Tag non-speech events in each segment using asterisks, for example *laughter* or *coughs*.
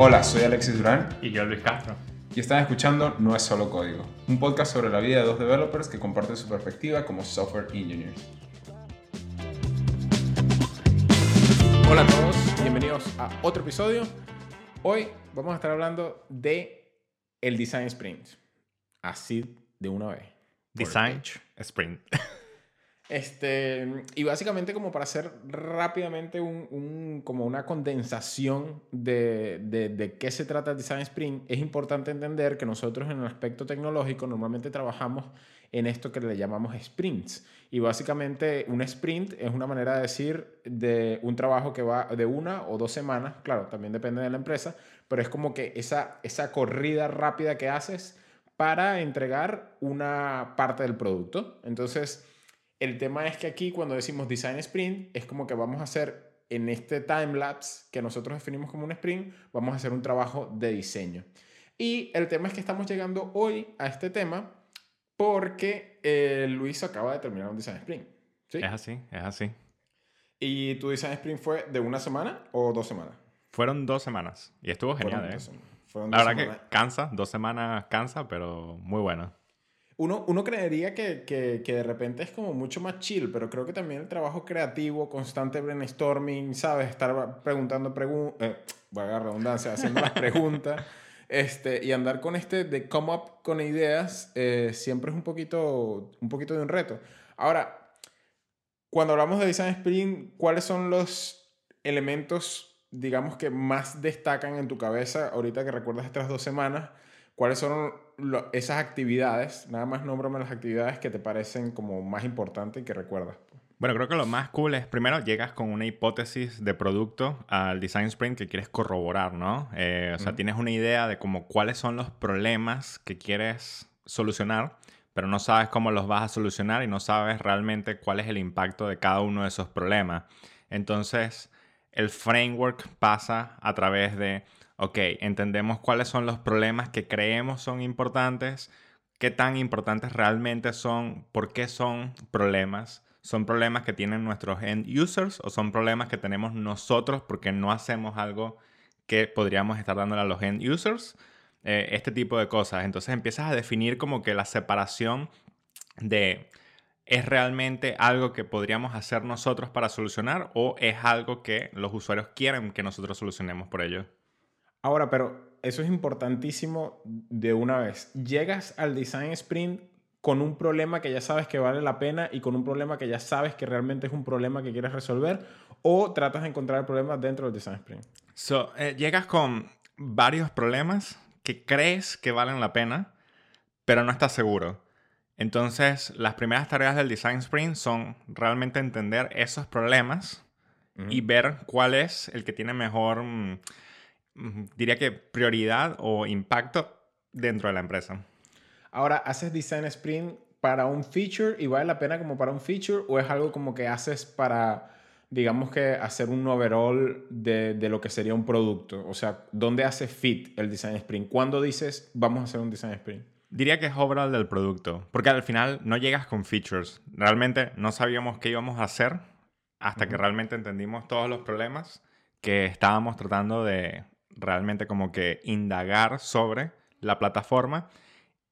Hola, soy Alexis Durán Y yo, Luis Castro. y están escuchando No es solo código, un podcast sobre la vida de dos developers que comparten su perspectiva como software engineers. Hola a todos, bienvenidos a otro episodio. Hoy vamos a estar hablando de el Design Sprint. Así de una vez. Design Sprint. *laughs* Este, y básicamente como para hacer rápidamente un, un- como una condensación de, de, de qué se trata Design Sprint, es importante entender que nosotros en el aspecto tecnológico normalmente trabajamos en esto que le llamamos sprints. Y básicamente un sprint es una manera de decir de un trabajo que va de una o dos semanas, claro, también depende de la empresa, pero es como que esa, esa corrida rápida que haces para entregar una parte del producto. Entonces, el tema es que aquí cuando decimos design sprint es como que vamos a hacer en este time lapse que nosotros definimos como un sprint, vamos a hacer un trabajo de diseño. Y el tema es que estamos llegando hoy a este tema porque eh, Luis acaba de terminar un design sprint. ¿sí? Es así, es así. ¿Y tu design sprint fue de una semana o dos semanas? Fueron dos semanas y estuvo genial, Fueron ¿eh? dos La verdad semanas. que cansa, dos semanas cansa, pero muy bueno. Uno, uno creería que, que, que de repente es como mucho más chill, pero creo que también el trabajo creativo, constante brainstorming, ¿sabes? Estar preguntando preguntas, eh, voy a agarrar redundancia, haciendo las preguntas, *laughs* este, y andar con este de come up con ideas, eh, siempre es un poquito, un poquito de un reto. Ahora, cuando hablamos de Design Sprint, ¿cuáles son los elementos, digamos, que más destacan en tu cabeza ahorita que recuerdas estas dos semanas? ¿Cuáles son lo- esas actividades? Nada más nómbrame las actividades que te parecen como más importantes y que recuerdas. Bueno, creo que lo más cool es, primero, llegas con una hipótesis de producto al design sprint que quieres corroborar, ¿no? Eh, o sea, tienes una idea de como cuáles son los problemas que quieres solucionar, pero no sabes cómo los vas a solucionar y no sabes realmente cuál es el impacto de cada uno de esos problemas. Entonces, el framework pasa a través de, ok, entendemos cuáles son los problemas que creemos son importantes, qué tan importantes realmente son, por qué son problemas. ¿Son problemas que tienen nuestros end users o son problemas que tenemos nosotros porque no hacemos algo que podríamos estar dándole a los end users? Eh, este tipo de cosas. Entonces empiezas a definir como que la separación de ¿es realmente algo que podríamos hacer nosotros para solucionar o es algo que los usuarios quieren que nosotros solucionemos por ellos? Ahora, pero eso es importantísimo de una vez. Llegas al design sprint con un problema que ya sabes que vale la pena y con un problema que ya sabes que realmente es un problema que quieres resolver o tratas de encontrar el problema dentro del design sprint. So, eh, llegas con varios problemas que crees que valen la pena, pero no estás seguro. Entonces, las primeras tareas del Design Sprint son realmente entender esos problemas y ver cuál es el que tiene mejor, mm, diría que prioridad o impacto dentro de la empresa. Ahora, ¿haces design sprint para un feature y vale la pena como para un feature o es algo como que haces para, digamos que hacer un overall de, de lo que sería un producto? O sea, ¿dónde hace fit el design sprint? ¿Cuándo dices vamos a hacer un design sprint? Diría que es overall del producto, porque al final no llegas con features. Realmente no sabíamos qué íbamos a hacer hasta que realmente entendimos todos los problemas que estábamos tratando de realmente como que indagar sobre la plataforma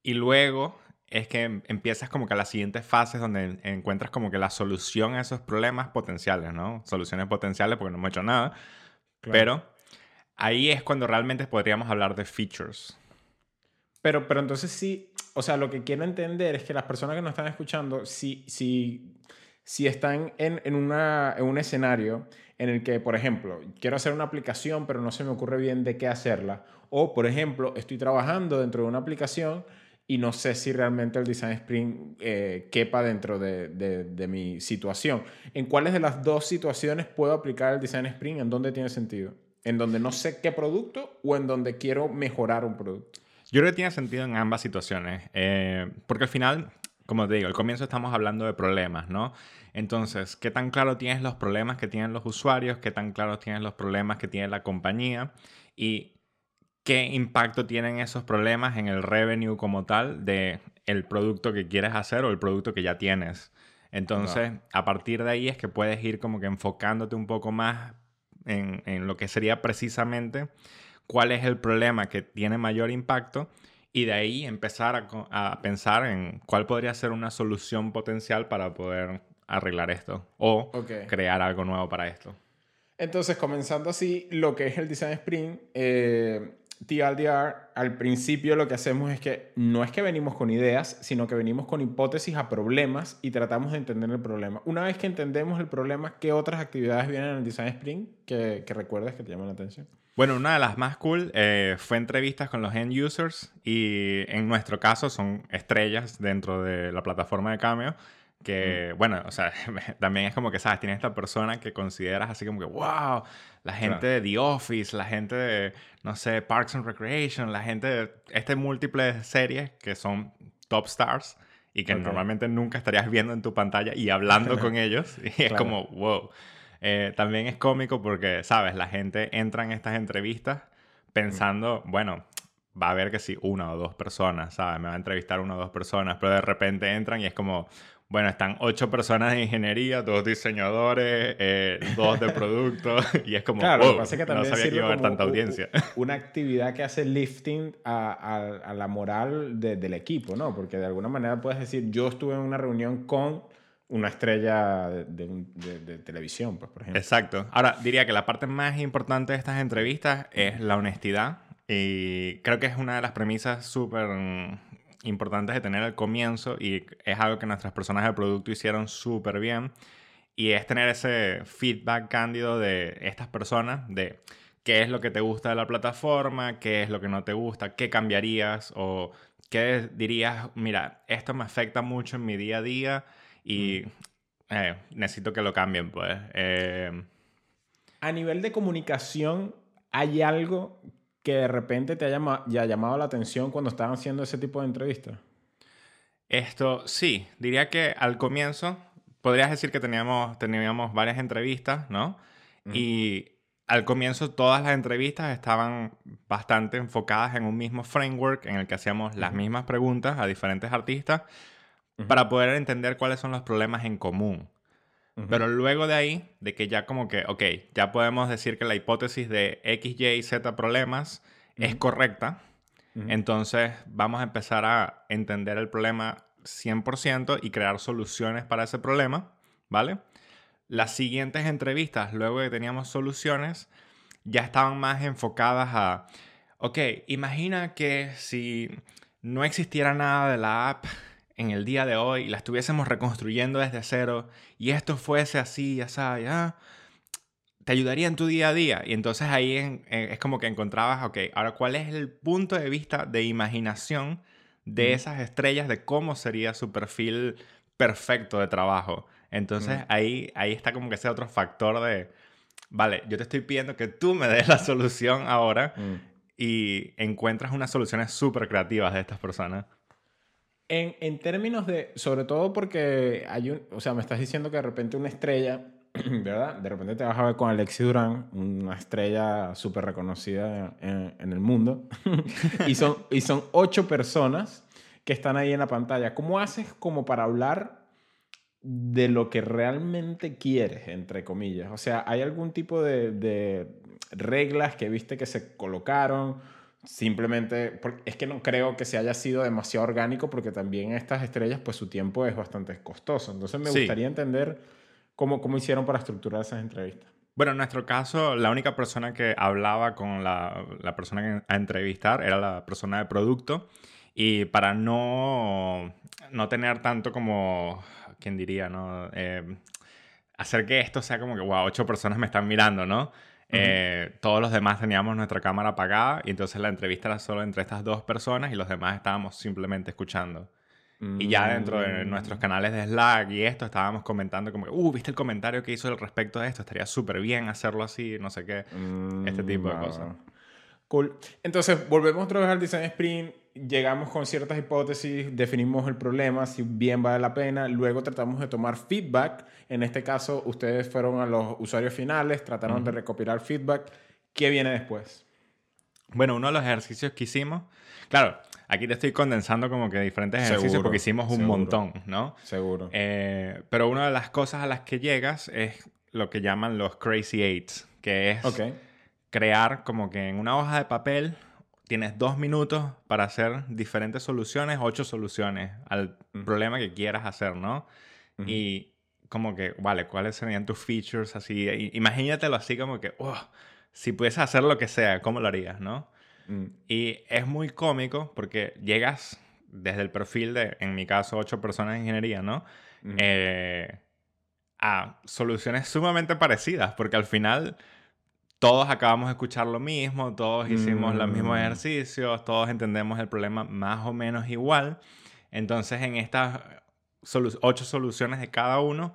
y luego es que em- empiezas como que a las siguientes fases donde en- encuentras como que la solución a esos problemas potenciales, ¿no? Soluciones potenciales porque no hemos hecho nada, pero ahí es cuando realmente podríamos hablar de features. Pero, pero entonces sí, o sea, lo que quiero entender es que las personas que nos están escuchando, si, si, si están en, en, una, en un escenario en el que, por ejemplo, quiero hacer una aplicación, pero no se me ocurre bien de qué hacerla, o, por ejemplo, estoy trabajando dentro de una aplicación y no sé si realmente el Design Sprint eh, quepa dentro de, de, mi situación. ¿En cuáles de las dos situaciones puedo aplicar el Design Sprint? ¿En dónde tiene sentido? ¿En donde no sé qué producto o en donde quiero mejorar un producto? Yo creo que tiene sentido en ambas situaciones, eh, porque al final, como te digo, al comienzo estamos hablando de problemas, ¿no? Entonces, ¿qué tan claro tienes los problemas que tienen los usuarios? ¿Qué tan claros tienes los problemas que tiene la compañía? Y qué impacto tienen esos problemas en el revenue como tal de el producto que quieres hacer o el producto que ya tienes. Entonces, a partir de ahí es que puedes ir como que enfocándote un poco más en, en lo que sería precisamente cuál es el problema que tiene mayor impacto y de ahí empezar a, pensar en cuál podría ser una solución potencial para poder arreglar esto o crear algo nuevo para esto. Entonces, comenzando así, lo que es el Design Sprint, eh, TLDR, al principio lo que hacemos es que no es que venimos con ideas, sino que venimos con hipótesis a problemas y tratamos de entender el problema. Una vez que entendemos el problema, ¿qué otras actividades vienen en el Design Sprint que, que recuerdas que te llaman la atención? Bueno, una de las más cool eh, fue entrevistas con los end users y en nuestro caso son estrellas dentro de la plataforma de Cameo que, bueno, o sea, *laughs* también es como que, ¿sabes? Tienes esta persona que consideras así como que, wow, la gente de The Office, la gente de, no sé, Parks and Recreation, la gente de este múltiples series que son top stars y que normalmente nunca estarías viendo en tu pantalla y hablando *laughs* con ellos. *laughs* Y es como, wow. Eh, también es cómico porque, ¿sabes? La gente entra en estas entrevistas pensando, bueno, va a haber que sí, una o dos personas, ¿sabes? Me va a entrevistar una o dos personas, pero de repente entran y es como, bueno, están ocho personas de ingeniería, dos diseñadores, eh, dos de producto, *laughs* y es como, claro, oh, que también no sabía que iba a haber tanta audiencia. *laughs* Una actividad que hace lifting a, a, la moral del equipo, ¿no? Porque de alguna manera puedes decir, yo estuve en una reunión con una estrella de, televisión, pues, por ejemplo. Exacto. Ahora, diría que la parte más importante de estas entrevistas es la honestidad. Y creo que es una de las premisas súper importantes de tener al comienzo y es algo que nuestras personas de producto hicieron súper bien. Y es tener ese feedback cándido de estas personas, de qué es lo que te gusta de la plataforma, qué es lo que no te gusta, qué cambiarías o qué dirías, mira, esto me afecta mucho en mi día a día y eh, necesito que lo cambien, pues. Eh, a nivel de comunicación, ¿hay algo que de repente te haya, llamado la atención cuando estaban haciendo ese tipo de entrevistas? Esto, sí. Diría que al comienzo, podrías decir que teníamos, teníamos varias entrevistas, ¿no? Y al comienzo todas las entrevistas estaban bastante enfocadas en un mismo framework en el que hacíamos las mismas preguntas a diferentes artistas para poder entender cuáles son los problemas en común. Pero luego de ahí, de que ya como que, ok, ya podemos decir que la hipótesis de X, Y, Z problemas es correcta, entonces vamos a empezar a entender el problema 100% y crear soluciones para ese problema, ¿vale? Las siguientes entrevistas, luego de que teníamos soluciones, ya estaban más enfocadas a, ok, imagina que si no existiera nada de la app, en el día de hoy y la estuviésemos reconstruyendo desde cero y esto fuese así, ya sabes, ya, te ayudaría en tu día a día. Y entonces ahí es como que encontrabas, ok, ahora cuál es el punto de vista de imaginación de esas estrellas, de cómo sería su perfil perfecto de trabajo. Entonces ahí, ahí está como que ese otro factor de, vale, yo te estoy pidiendo que tú me des la *laughs* solución ahora mm. y encuentras unas soluciones súper creativas de estas personas. En, en, términos de, sobre todo porque hay un, o sea, me estás diciendo que de repente una estrella, *clears throat* ¿verdad? De repente te vas a ver con Alexi Durán, una estrella súper reconocida en, en, el mundo, *laughs* y, son, y son ocho personas que están ahí en la pantalla. ¿Cómo haces como para hablar de lo que realmente quieres, entre comillas? O sea, ¿hay algún tipo de, de reglas que viste que se colocaron? Simplemente es que no creo que se haya sido demasiado orgánico porque también estas estrellas pues su tiempo es bastante costoso. Entonces me gustaría entender cómo, cómo hicieron para estructurar esas entrevistas. Bueno, en nuestro caso, la única persona que hablaba con la, la persona a entrevistar era la persona de producto. Y para no, no tener tanto como, ¿quién diría? no eh, Hacer que esto sea como que, wow, ocho personas me están mirando, ¿no? Eh, todos los demás teníamos nuestra cámara apagada y entonces la entrevista era solo entre estas dos personas y los demás estábamos simplemente escuchando. Y ya dentro de nuestros mm. canales de Slack y esto estábamos comentando como, uh, ¿viste el comentario que hizo al respecto de esto? Estaría súper bien hacerlo así, no sé qué. este tipo de mm, cosas. Cool. Entonces, volvemos otra vez al design sprint llegamos con ciertas hipótesis, definimos el problema, si bien vale la pena, luego tratamos de tomar feedback. En este caso, ustedes fueron a los usuarios finales, trataron de recopilar feedback. ¿Qué viene después? Bueno, uno de los ejercicios que hicimos, claro, aquí te estoy condensando como que diferentes ejercicios porque hicimos un montón, ¿no? Seguro. Eh, pero una de las cosas a las que llegas es lo que llaman los crazy eights, que es crear como que en una hoja de papel tienes dos minutos para hacer diferentes soluciones, ocho soluciones al problema que quieras hacer, ¿no? Y como que, vale, ¿cuáles serían tus features? Así, imagínatelo así como que, oh, si pudieses hacer lo que sea, ¿cómo lo harías, no? Mm. Y es muy cómico porque llegas desde el perfil de, en mi caso, ocho personas de ingeniería, ¿no? Eh, a soluciones sumamente parecidas, porque al final todos acabamos de escuchar lo mismo, todos hicimos los mismos mm. ejercicios, todos entendemos el problema más o menos igual. Entonces, en estas ocho soluciones de cada uno,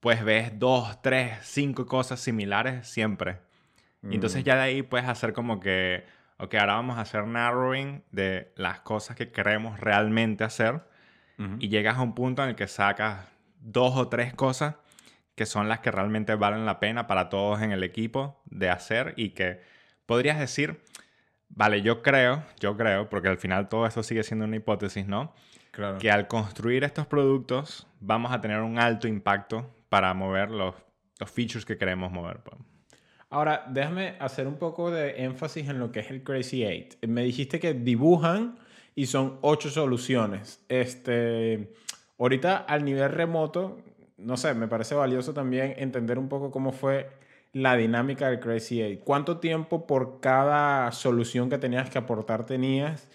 pues ves dos, tres, cinco cosas similares siempre. entonces mm. ya de ahí puedes hacer como que, ok, ahora vamos a hacer narrowing de las cosas que queremos realmente hacer. Y llegas a un punto en el que sacas dos o tres cosas que son las que realmente valen la pena para todos en el equipo de hacer y que podrías decir, vale, yo creo, yo creo, porque al final todo esto sigue siendo una hipótesis, ¿no? Claro. Que al construir estos productos vamos a tener un alto impacto para mover los, los features que queremos mover. Pues. Ahora, déjame hacer un poco de énfasis en lo que es el Crazy Eight. Me dijiste que dibujan y son ocho soluciones. Este, ahorita al nivel remoto, no sé, me parece valioso también entender un poco cómo fue la dinámica del Crazy Eight. ¿Cuánto tiempo por cada solución que tenías que aportar tenías?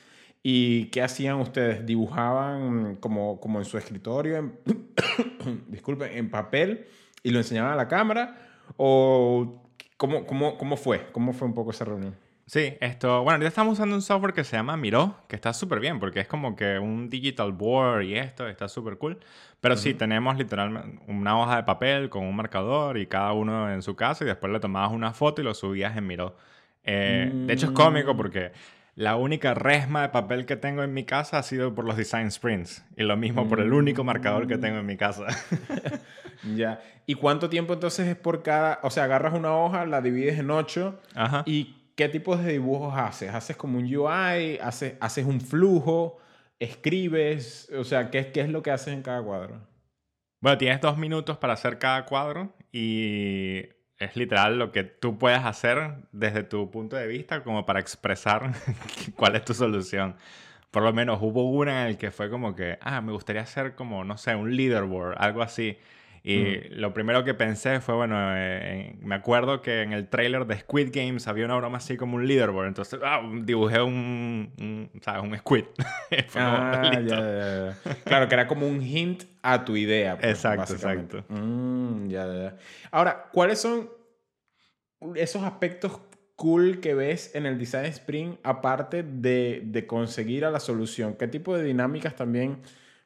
¿Y qué hacían ustedes? ¿Dibujaban como, como en su escritorio, en, *coughs* en papel y lo enseñaban a la cámara? ¿O cómo, cómo, cómo fue? ¿Cómo fue un poco esa reunión? Sí, esto, bueno, ya estamos usando un software que se llama Miro, que está súper bien, porque es como que un digital board y esto, está súper cool. Pero sí, tenemos literalmente una hoja de papel con un marcador y cada uno en su casa y después le tomabas una foto y lo subías en Miro. Eh, de hecho, es cómico mm. porque la única resma de papel que tengo en mi casa ha sido por los design sprints. Y lo mismo por el único marcador que tengo en mi casa. *laughs* *laughs* ya. ¿Y cuánto tiempo entonces es por cada... O sea, agarras una hoja, la divides en ocho Ajá. y ¿qué tipos de dibujos haces? ¿Haces como un UI? ¿Haces, haces un flujo? ¿Escribes? O sea, ¿qué, ¿qué es lo que haces en cada cuadro? Bueno, tienes dos minutos para hacer cada cuadro y es literal lo que tú puedes hacer desde tu punto de vista como para expresar *laughs* cuál es tu solución. Por lo menos hubo una en el que fue como que, ah, me gustaría hacer como, no sé, un leaderboard, algo así. Y lo primero que pensé fue, bueno, eh, me acuerdo que en el trailer de Squid Games había una broma así como un leaderboard. Entonces, ah, dibujé un, un, ¿sabes? un squid. *laughs* ah, Claro, que era como un hint a tu idea. Pues, exacto, exacto. Mm, ya, ya. Ahora, ¿cuáles son esos aspectos cool que ves en el Design Sprint aparte de, de conseguir a la solución? ¿Qué tipo de dinámicas también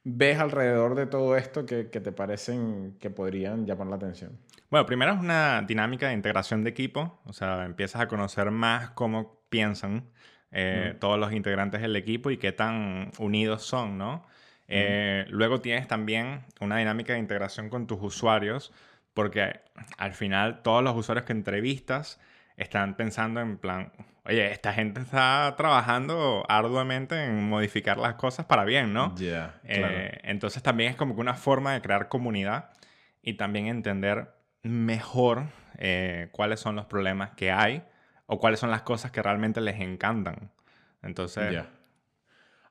ves alrededor de todo esto que, te parecen que podrían llamar la atención? Bueno, primero es una dinámica de integración de equipo, o sea, empiezas a conocer más cómo piensan eh, todos los integrantes del equipo y qué tan unidos son, ¿no? Eh, luego tienes también una dinámica de integración con tus usuarios, porque al final todos los usuarios que entrevistas están pensando en plan, oye, esta gente está trabajando arduamente en modificar las cosas para bien, ¿no? Ya, eh, entonces también es como que una forma de crear comunidad y también entender mejor eh, cuáles son los problemas que hay o cuáles son las cosas que realmente les encantan. Entonces... Ya.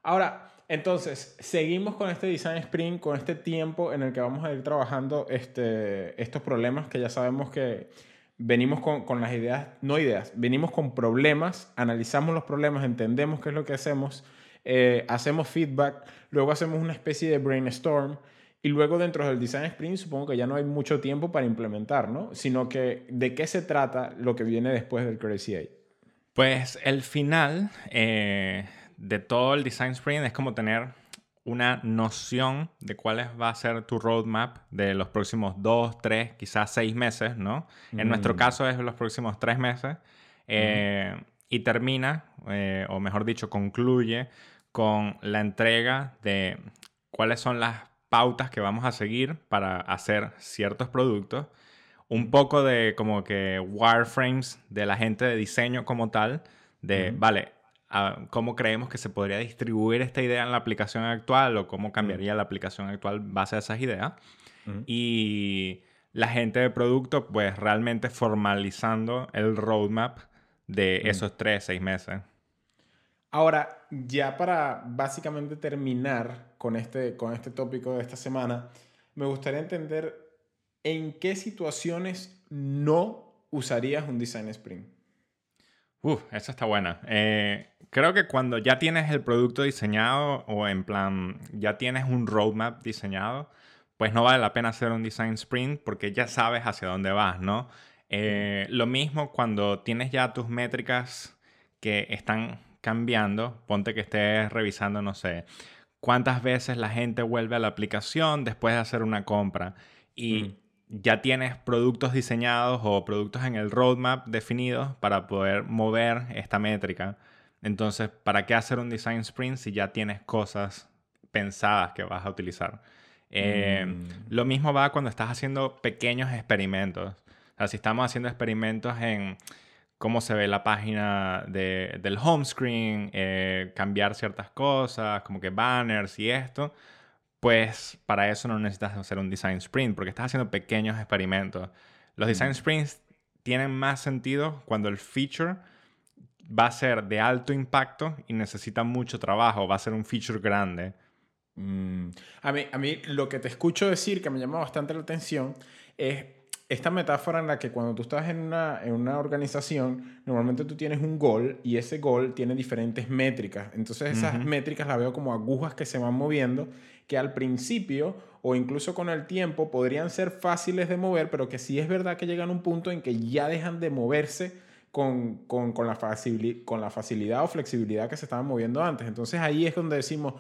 Ahora, entonces, seguimos con este Design Sprint, con este tiempo en el que vamos a ir trabajando este, estos problemas que ya sabemos que venimos con, con, las ideas, no ideas, venimos con problemas, analizamos los problemas, entendemos qué es lo que hacemos, eh, hacemos feedback, luego hacemos una especie de brainstorm y luego dentro del design sprint supongo que ya no hay mucho tiempo para implementar, ¿no? Sino que de qué se trata lo que viene después del Crazy Eight. Pues el final eh, de todo el design sprint es como tener una noción de cuál va a ser tu roadmap de los próximos dos, tres, quizás seis meses, ¿no? En nuestro mm. caso es los próximos tres meses. Eh, y termina, eh, o mejor dicho, concluye con la entrega de cuáles son las pautas que vamos a seguir para hacer ciertos productos. Un poco de como que wireframes de la gente de diseño como tal, de, vale, cómo creemos que se podría distribuir esta idea en la aplicación actual o cómo cambiaría la aplicación actual base a esas ideas. Y la gente de producto, pues realmente formalizando el roadmap de esos tres, seis meses. Ahora, ya para básicamente terminar con este, con este tópico de esta semana, me gustaría entender en qué situaciones no usarías un design sprint. Uf, esa está buena. Eh, creo que cuando ya tienes el producto diseñado o en plan ya tienes un roadmap diseñado, pues no vale la pena hacer un design sprint porque ya sabes hacia dónde vas, ¿no? Eh, lo mismo cuando tienes ya tus métricas que están cambiando, ponte que estés revisando, no sé, cuántas veces la gente vuelve a la aplicación después de hacer una compra y mm. Ya tienes productos diseñados o productos en el roadmap definidos para poder mover esta métrica. Entonces, ¿para qué hacer un design sprint si ya tienes cosas pensadas que vas a utilizar? Eh, mm. Lo mismo va cuando estás haciendo pequeños experimentos. O sea, si estamos haciendo experimentos en cómo se ve la página del home screen, eh, cambiar ciertas cosas, como que banners y esto, pues para eso no necesitas hacer un design sprint, porque estás haciendo pequeños experimentos. Los design sprints tienen más sentido cuando el feature va a ser de alto impacto y necesita mucho trabajo, va a ser un feature grande. Mm. A, mí, a mí lo que te escucho decir que me llama bastante la atención es esta metáfora en la que cuando tú estás en una, en una organización, normalmente tú tienes un gol y ese gol tiene diferentes métricas. Entonces esas métricas las veo como agujas que se van moviendo, que al principio o incluso con el tiempo podrían ser fáciles de mover, pero que sí es verdad que llegan a un punto en que ya dejan de moverse con, con, con la, con la facilidad o flexibilidad que se estaban moviendo antes. Entonces ahí es donde decimos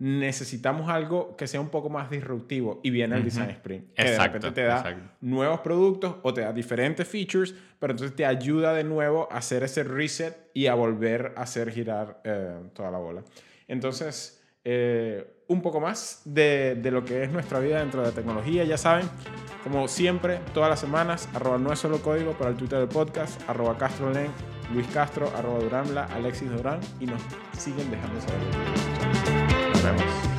necesitamos algo que sea un poco más disruptivo y viene el design sprint que de repente te da nuevos productos o te da diferentes features pero entonces te ayuda de nuevo a hacer ese reset y a volver a hacer girar eh, toda la bola. Entonces eh, un poco más de, de, lo que es nuestra vida dentro de la tecnología ya saben como siempre todas las semanas arroba no es solo código para el Twitter del podcast arroba Castro Len, Luis Castro arroba Duranla Alexis Durán y nos siguen dejando saber vemos.